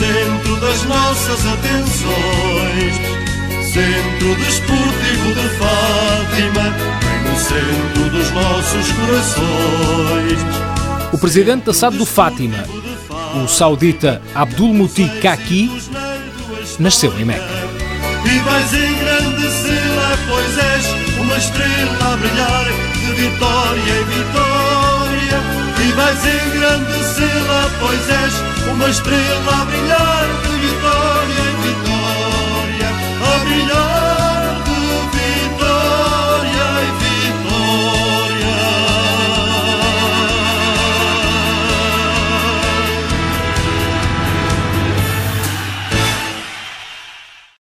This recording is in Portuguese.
Centro das nossas atenções. Centro Desportivo de Fátima, bem no centro dos nossos corações. O presidente da SAD do Fátima, o saudita Abdul Muti Kaki, nasceu em Meca. E vais engrandecê-la, pois és uma estrela a brilhar de vitória em vitória. E vais engrandecê-la, pois és uma estrela brilhar. A brilhar